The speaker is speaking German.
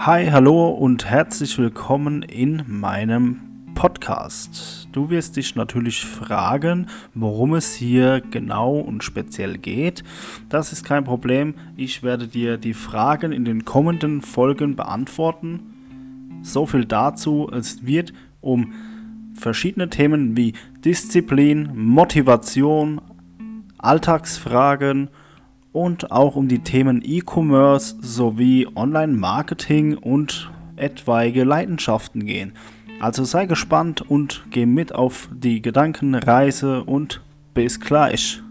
Hi, hallo und herzlich willkommen in meinem Podcast. Du wirst dich natürlich fragen, worum es hier genau und speziell geht. Das ist kein Problem. Ich werde dir die Fragen in den kommenden Folgen beantworten. So viel dazu. Es wird um verschiedene Themen wie Disziplin, Motivation, Alltagsfragen und auch um die Themen E-Commerce sowie Online-Marketing und etwaige Leidenschaften gehen. Also sei gespannt und geh mit auf die Gedankenreise und bis gleich.